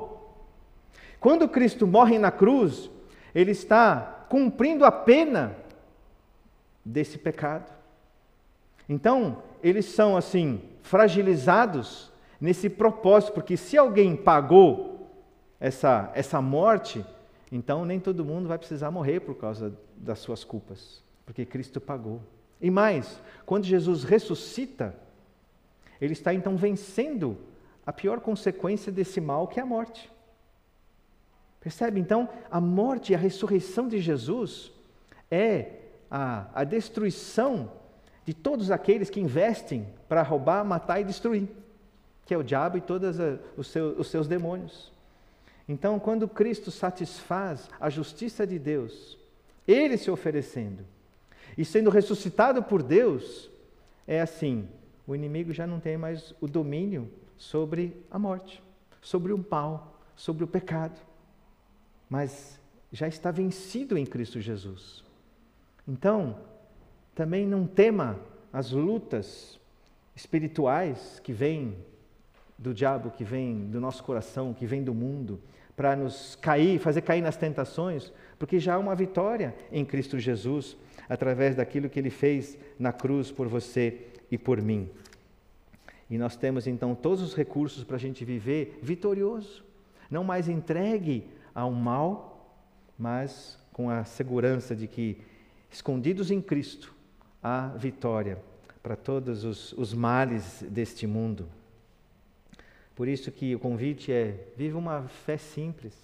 Quando Cristo morre na cruz, ele está cumprindo a pena desse pecado. Então, eles são assim fragilizados nesse propósito, porque se alguém pagou essa essa morte, então nem todo mundo vai precisar morrer por causa das suas culpas, porque Cristo pagou. E mais, quando Jesus ressuscita, ele está então vencendo a pior consequência desse mal, que é a morte. Percebe? Então, a morte e a ressurreição de Jesus é a, a destruição de todos aqueles que investem para roubar, matar e destruir, que é o diabo e todos os os seus demônios. Então, quando Cristo satisfaz a justiça de Deus, ele se oferecendo e sendo ressuscitado por Deus, é assim: o inimigo já não tem mais o domínio sobre a morte, sobre o mal, sobre o pecado, mas já está vencido em Cristo Jesus. Então, também não tema as lutas espirituais que vêm do diabo, que vêm do nosso coração, que vêm do mundo, para nos cair, fazer cair nas tentações, porque já há uma vitória em Cristo Jesus, através daquilo que ele fez na cruz por você e por mim. E nós temos então todos os recursos para a gente viver vitorioso, não mais entregue ao mal, mas com a segurança de que, escondidos em Cristo, há vitória para todos os, os males deste mundo. Por isso que o convite é: viva uma fé simples.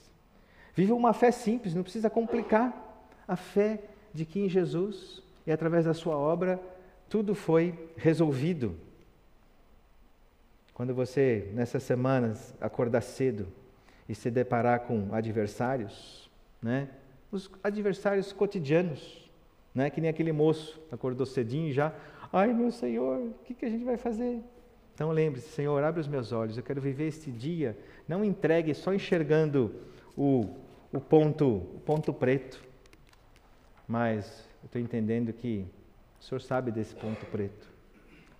Viva uma fé simples, não precisa complicar. A fé de que em Jesus e através da sua obra tudo foi resolvido. Quando você, nessas semanas, acordar cedo e se deparar com adversários, né? os adversários cotidianos, né? que nem aquele moço acordou cedinho já, ai meu Senhor, o que, que a gente vai fazer? Então lembre-se, Senhor, abre os meus olhos, eu quero viver este dia, não entregue só enxergando o, o, ponto, o ponto preto, mas eu estou entendendo que o Senhor sabe desse ponto preto,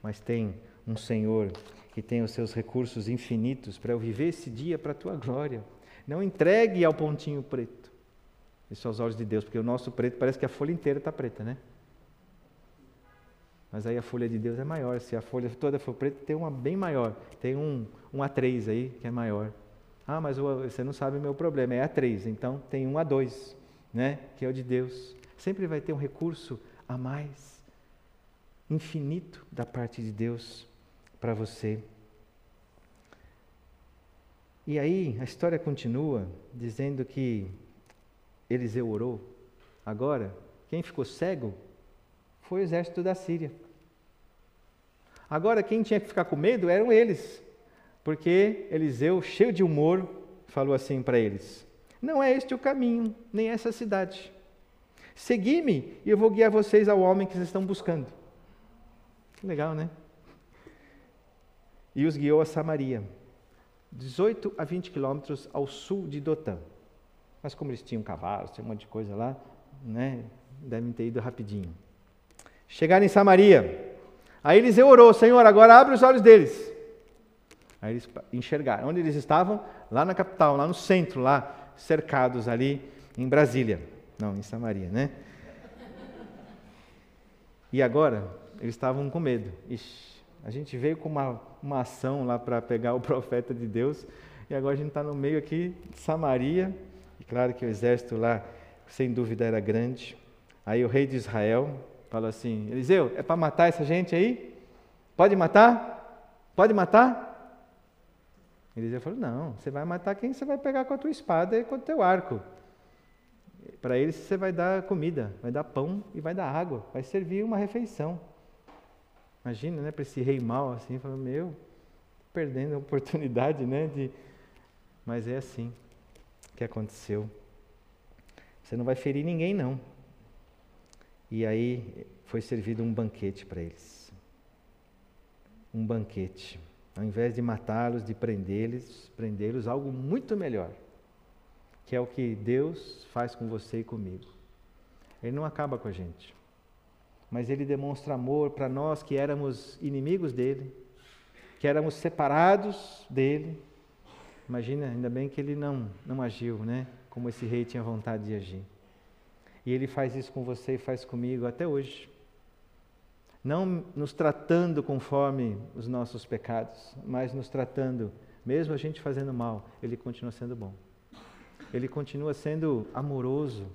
mas tem um Senhor que tem os seus recursos infinitos para eu viver esse dia para a tua glória. Não entregue ao pontinho preto. Isso aos olhos de Deus, porque o nosso preto parece que a folha inteira está preta, né? Mas aí a folha de Deus é maior. Se a folha toda for preta, tem uma bem maior. Tem um, um A3 aí que é maior. Ah, mas você não sabe o meu problema. É A3. Então tem um A2, né? Que é o de Deus. Sempre vai ter um recurso a mais, infinito da parte de Deus para você. E aí a história continua dizendo que Eliseu orou. Agora, quem ficou cego foi o exército da Síria. Agora, quem tinha que ficar com medo eram eles, porque Eliseu, cheio de humor, falou assim para eles: Não é este o caminho, nem essa cidade. Segui-me e eu vou guiar vocês ao homem que vocês estão buscando. Legal, né? E os guiou a Samaria, 18 a 20 quilômetros ao sul de Dotã. Mas como eles tinham cavalos, tinha um monte de coisa lá, né? Devem ter ido rapidinho. Chegaram em Samaria. Aí Eliseu orou, Senhor, agora abre os olhos deles. Aí eles enxergaram. Onde eles estavam? Lá na capital, lá no centro, lá cercados ali em Brasília. Não, em Samaria, né? E agora, eles estavam com medo. Ixi, a gente veio com uma, uma ação lá para pegar o [laughs] profeta de Deus, e agora a gente está no meio aqui de Samaria, e claro que o exército lá, sem dúvida, era grande. Aí o rei de Israel falou assim: Eliseu, é para matar essa gente aí? Pode matar? Pode matar? Eliseu falou: Não, você vai matar quem você vai pegar com a tua espada e com o teu arco. Para eles você vai dar comida, vai dar pão e vai dar água, vai servir uma refeição. Imagina, né, para esse rei mal assim, falando: Meu, perdendo a oportunidade, né? De... Mas é assim que aconteceu. Você não vai ferir ninguém, não. E aí foi servido um banquete para eles. Um banquete. Ao invés de matá-los, de prendê-los, prendê-los algo muito melhor, que é o que Deus faz com você e comigo. Ele não acaba com a gente, mas ele demonstra amor para nós que éramos inimigos dele, que éramos separados dele. Imagina, ainda bem que ele não não agiu, né? Como esse rei tinha vontade de agir. E ele faz isso com você e faz comigo até hoje não nos tratando conforme os nossos pecados, mas nos tratando, mesmo a gente fazendo mal, Ele continua sendo bom. Ele continua sendo amoroso,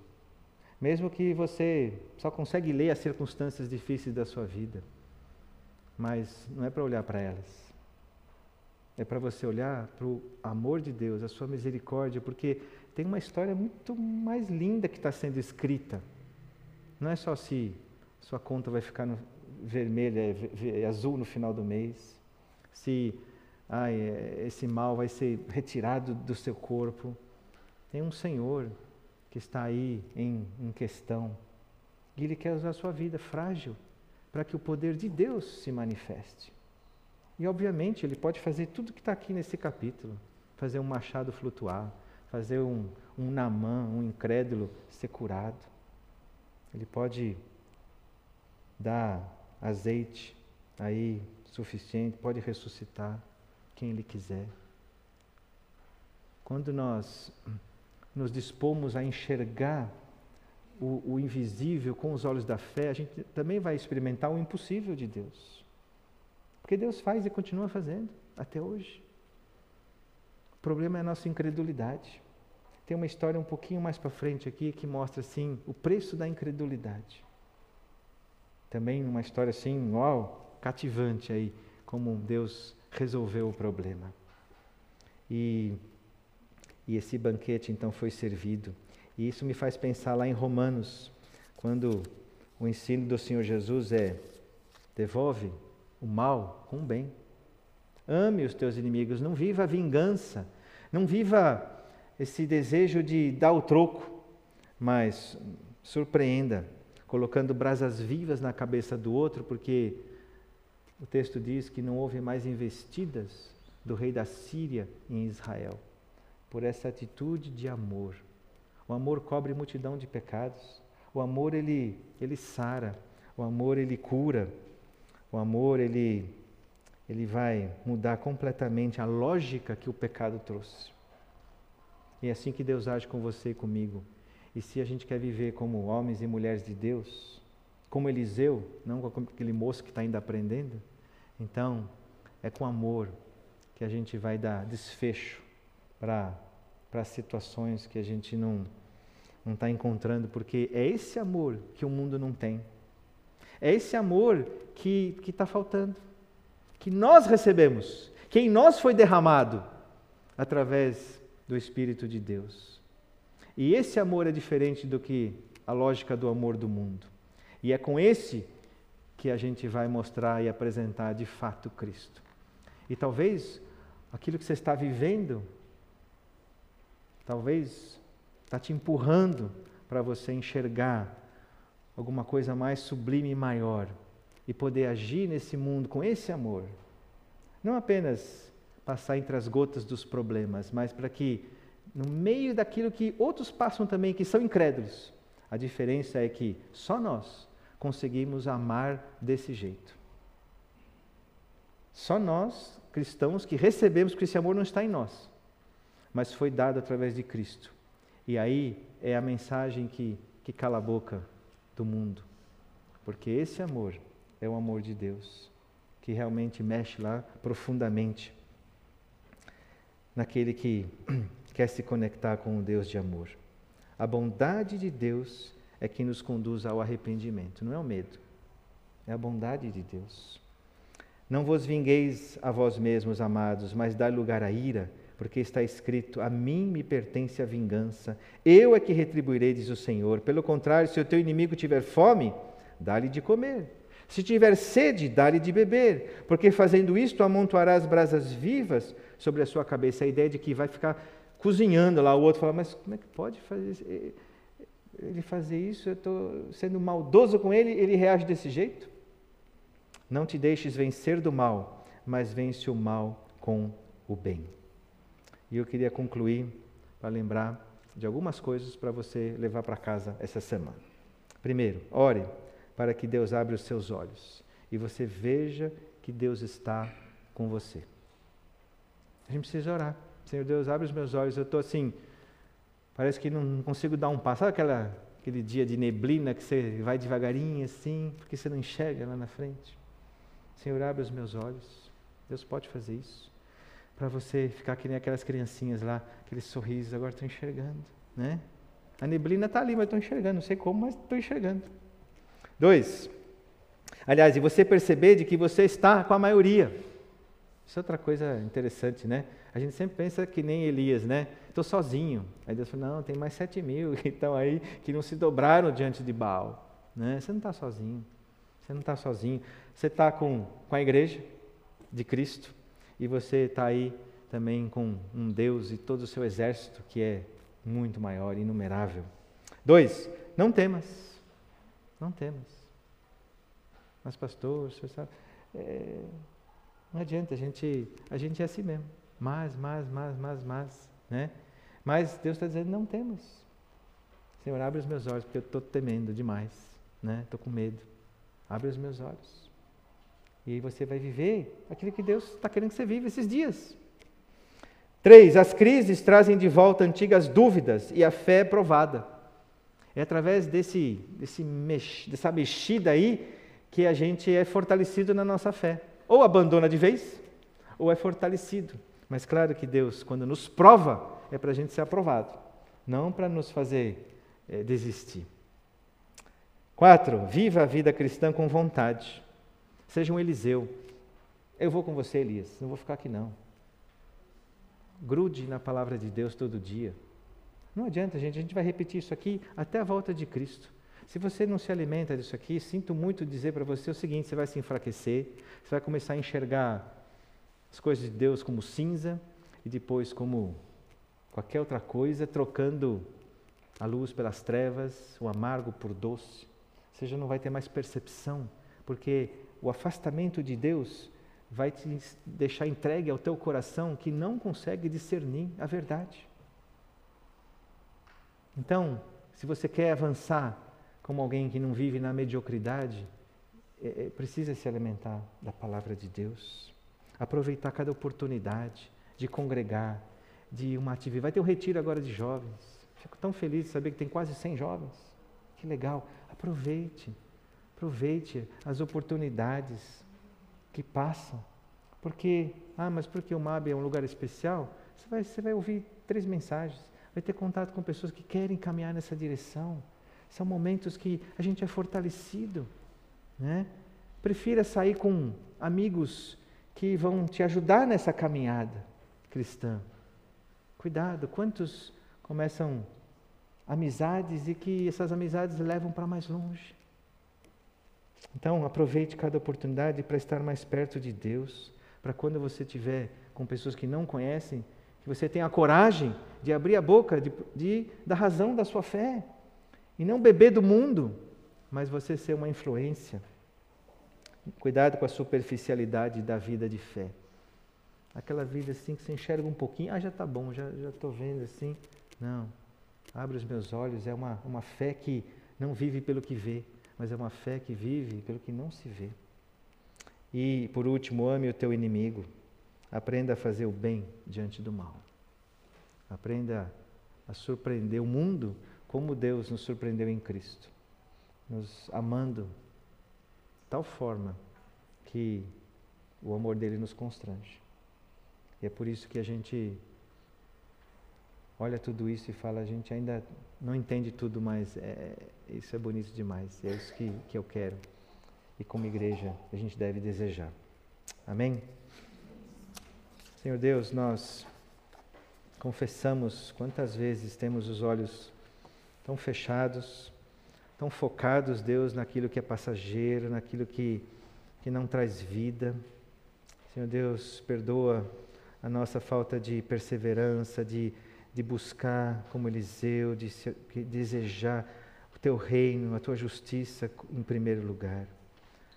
mesmo que você só consegue ler as circunstâncias difíceis da sua vida, mas não é para olhar para elas. É para você olhar para o amor de Deus, a sua misericórdia, porque tem uma história muito mais linda que está sendo escrita. Não é só se sua conta vai ficar vermelha, azul no final do mês, se ai, esse mal vai ser retirado do seu corpo. Tem um Senhor que está aí em, em questão e Ele quer usar a sua vida frágil para que o poder de Deus se manifeste. E obviamente Ele pode fazer tudo que está aqui nesse capítulo: fazer um machado flutuar, fazer um, um namã, um incrédulo ser curado. Ele pode dar azeite aí suficiente, pode ressuscitar quem Ele quiser. Quando nós nos dispomos a enxergar o, o, invisível com os olhos da fé, a gente também vai experimentar o impossível de Deus. Porque Deus faz e continua fazendo até hoje. O problema é a nossa incredulidade. Tem uma história um pouquinho mais para frente aqui que mostra assim o preço da incredulidade. Também uma história assim, uau, cativante aí, como Deus resolveu o problema. E, e esse banquete então foi servido. E isso me faz pensar lá em Romanos, quando o ensino do Senhor Jesus é: devolve o mal com o bem. Ame os teus inimigos, não viva a vingança, não viva esse desejo de dar o troco, mas surpreenda colocando brasas vivas na cabeça do outro, porque o texto diz que não houve mais investidas do rei da Síria em Israel, por essa atitude de amor. O amor cobre multidão de pecados. O amor ele ele sara, o amor ele cura. O amor ele ele vai mudar completamente a lógica que o pecado trouxe. E é assim que Deus age com você e comigo. E se a gente quer viver como homens e mulheres de Deus, como Eliseu, não como aquele moço que está ainda aprendendo, então é com amor que a gente vai dar desfecho para situações que a gente não não está encontrando, porque é esse amor que o mundo não tem. É esse amor que está faltando, que nós recebemos, que em nós foi derramado através do Espírito de Deus. E esse amor é diferente do que a lógica do amor do mundo. E é com esse que a gente vai mostrar e apresentar de fato Cristo. E talvez aquilo que você está vivendo, talvez está te empurrando para você enxergar alguma coisa mais sublime e maior e poder agir nesse mundo com esse amor. Não apenas passar entre as gotas dos problemas, mas para que, no meio daquilo que outros passam também, que são incrédulos, a diferença é que só nós conseguimos amar desse jeito. Só nós, cristãos, que recebemos que esse amor não está em nós, mas foi dado através de Cristo. E aí é a mensagem que, que cala a boca do mundo. Porque esse amor é o amor de Deus, que realmente mexe lá profundamente naquele que [clears throat] quer se conectar com o Deus de amor. A bondade de Deus é que nos conduz ao arrependimento, não é o medo, é a bondade de Deus. Não vos vingueis a vós mesmos, amados, mas dai lugar à ira, porque está escrito: A mim me pertence a vingança, eu é que retribuirei, diz o Senhor. Pelo contrário, se o teu inimigo tiver fome, dá-lhe de comer. Se tiver sede, dá-lhe de beber, porque fazendo isto amontoarás brasas vivas sobre a sua cabeça. A ideia de que vai ficar cozinhando lá, o outro fala, mas como é que pode fazer ele fazer isso? Eu estou sendo maldoso com ele, ele reage desse jeito? Não te deixes vencer do mal, mas vence o mal com o bem. E eu queria concluir para lembrar de algumas coisas para você levar para casa essa semana. Primeiro, ore para que Deus abra os seus olhos e você veja que Deus está com você. A gente precisa orar. Senhor Deus, abre os meus olhos. Eu estou assim, parece que não consigo dar um passo. Sabe aquela, aquele dia de neblina que você vai devagarinho assim, porque você não enxerga lá na frente? Senhor, abre os meus olhos. Deus pode fazer isso. Para você ficar que nem aquelas criancinhas lá, aqueles sorrisos, agora estou enxergando. Né? A neblina está ali, mas estou enxergando. Não sei como, mas estou enxergando. Dois. Aliás, e você perceber de que você está com a maioria. Isso é outra coisa interessante, né? A gente sempre pensa que nem Elias, né? Estou sozinho. Aí Deus falou, não, tem mais sete mil que estão aí, que não se dobraram diante de Baal. Né? Você não está sozinho. Você não está sozinho. Você está com, com a igreja de Cristo e você está aí também com um Deus e todo o seu exército que é muito maior, inumerável. Dois, não temas. Não temas. Mas pastor, você sabe, é, não adianta, a gente, a gente é assim mesmo. Mas, mas, mas, mas, mas, né? Mas Deus está dizendo, não temos. Senhor, abre os meus olhos, porque eu estou temendo demais, né? Estou com medo. Abre os meus olhos. E aí você vai viver aquilo que Deus está querendo que você viva esses dias. Três, as crises trazem de volta antigas dúvidas e a fé é provada. É através desse, desse mex, dessa mexida aí que a gente é fortalecido na nossa fé. Ou abandona de vez, ou é fortalecido. Mas claro que Deus, quando nos prova, é para a gente ser aprovado, não para nos fazer é, desistir. Quatro, viva a vida cristã com vontade. Seja um Eliseu. Eu vou com você, Elias, não vou ficar aqui não. Grude na palavra de Deus todo dia. Não adianta, gente, a gente vai repetir isso aqui até a volta de Cristo. Se você não se alimenta disso aqui, sinto muito dizer para você o seguinte: você vai se enfraquecer, você vai começar a enxergar as coisas de Deus como cinza e depois como qualquer outra coisa, trocando a luz pelas trevas, o amargo por doce você já não vai ter mais percepção, porque o afastamento de Deus vai te deixar entregue ao teu coração que não consegue discernir a verdade. Então, se você quer avançar como alguém que não vive na mediocridade, é, é, precisa se alimentar da palavra de Deus, aproveitar cada oportunidade de congregar, de uma atividade. Vai ter um retiro agora de jovens. Fico tão feliz de saber que tem quase 100 jovens. Que legal. Aproveite. Aproveite as oportunidades que passam. Porque, ah, mas porque o MAB é um lugar especial? Você vai, você vai ouvir três mensagens, vai ter contato com pessoas que querem caminhar nessa direção. São momentos que a gente é fortalecido. Né? Prefira sair com amigos que vão te ajudar nessa caminhada cristã. Cuidado, quantos começam amizades e que essas amizades levam para mais longe. Então, aproveite cada oportunidade para estar mais perto de Deus, para quando você estiver com pessoas que não conhecem, que você tenha a coragem de abrir a boca de, de, da razão da sua fé e não beber do mundo, mas você ser uma influência. Cuidado com a superficialidade da vida de fé. Aquela vida assim que você enxerga um pouquinho, ah, já está bom, já estou vendo assim. Não, abre os meus olhos, é uma, uma fé que não vive pelo que vê, mas é uma fé que vive pelo que não se vê. E, por último, ame o teu inimigo. Aprenda a fazer o bem diante do mal. Aprenda a surpreender o mundo como Deus nos surpreendeu em Cristo, nos amando de tal forma que o amor dele nos constrange. E é por isso que a gente olha tudo isso e fala, a gente ainda não entende tudo, mas é, isso é bonito demais. É isso que, que eu quero. E como igreja a gente deve desejar. Amém? Senhor Deus, nós confessamos quantas vezes temos os olhos tão fechados, tão focados, Deus, naquilo que é passageiro, naquilo que, que não traz vida. Senhor Deus, perdoa a nossa falta de perseverança, de de buscar como Eliseu, de desejar o teu reino, a tua justiça em primeiro lugar.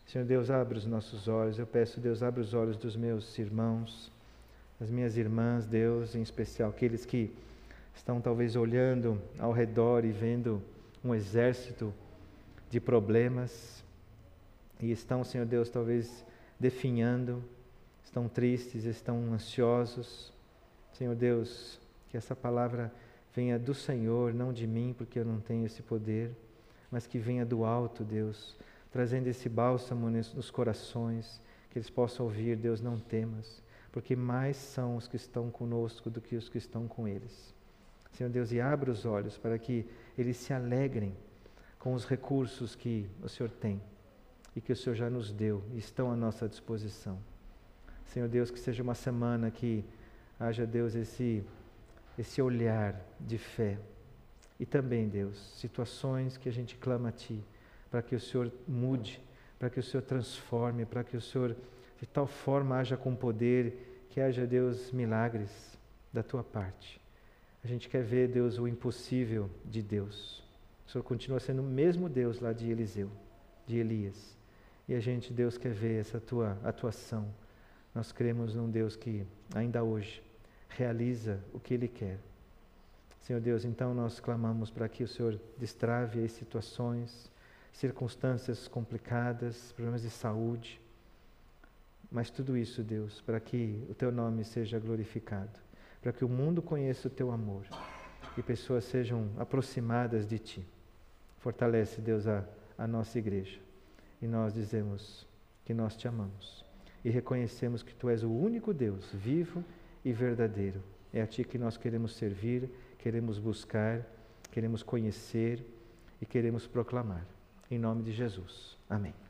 Senhor Deus, abre os nossos olhos. Eu peço, Deus, abre os olhos dos meus irmãos, das minhas irmãs, Deus, em especial aqueles que estão talvez olhando ao redor e vendo um exército de problemas e estão, Senhor Deus, talvez definhando, estão tristes, estão ansiosos. Senhor Deus, que essa palavra venha do Senhor, não de mim, porque eu não tenho esse poder, mas que venha do alto, Deus, trazendo esse bálsamo nos corações, que eles possam ouvir, Deus, não temas, porque mais são os que estão conosco do que os que estão com eles. Senhor Deus, e abra os olhos para que eles se alegrem com os recursos que o Senhor tem e que o Senhor já nos deu e estão à nossa disposição. Senhor Deus, que seja uma semana que haja, Deus, esse esse olhar de fé. E também, Deus, situações que a gente clama a Ti, para que o Senhor mude, para que o Senhor transforme, para que o Senhor de tal forma haja com poder, que haja, Deus, milagres da Tua parte. A gente quer ver, Deus, o impossível de Deus. O Senhor continua sendo o mesmo Deus lá de Eliseu, de Elias. E a gente, Deus, quer ver essa Tua atuação. Nós cremos num Deus que, ainda hoje, realiza o que Ele quer. Senhor Deus, então nós clamamos para que o Senhor destrave as situações, circunstâncias complicadas, problemas de saúde, mas tudo isso, Deus, para que o Teu nome seja glorificado, para que o mundo conheça o Teu amor e pessoas sejam aproximadas de Ti. Fortalece, Deus, a, a nossa igreja. E nós dizemos que nós te amamos e reconhecemos que Tu és o único Deus vivo e verdadeiro. É a Ti que nós queremos servir, queremos buscar, queremos conhecer e queremos proclamar. Em nome de Jesus. Amém.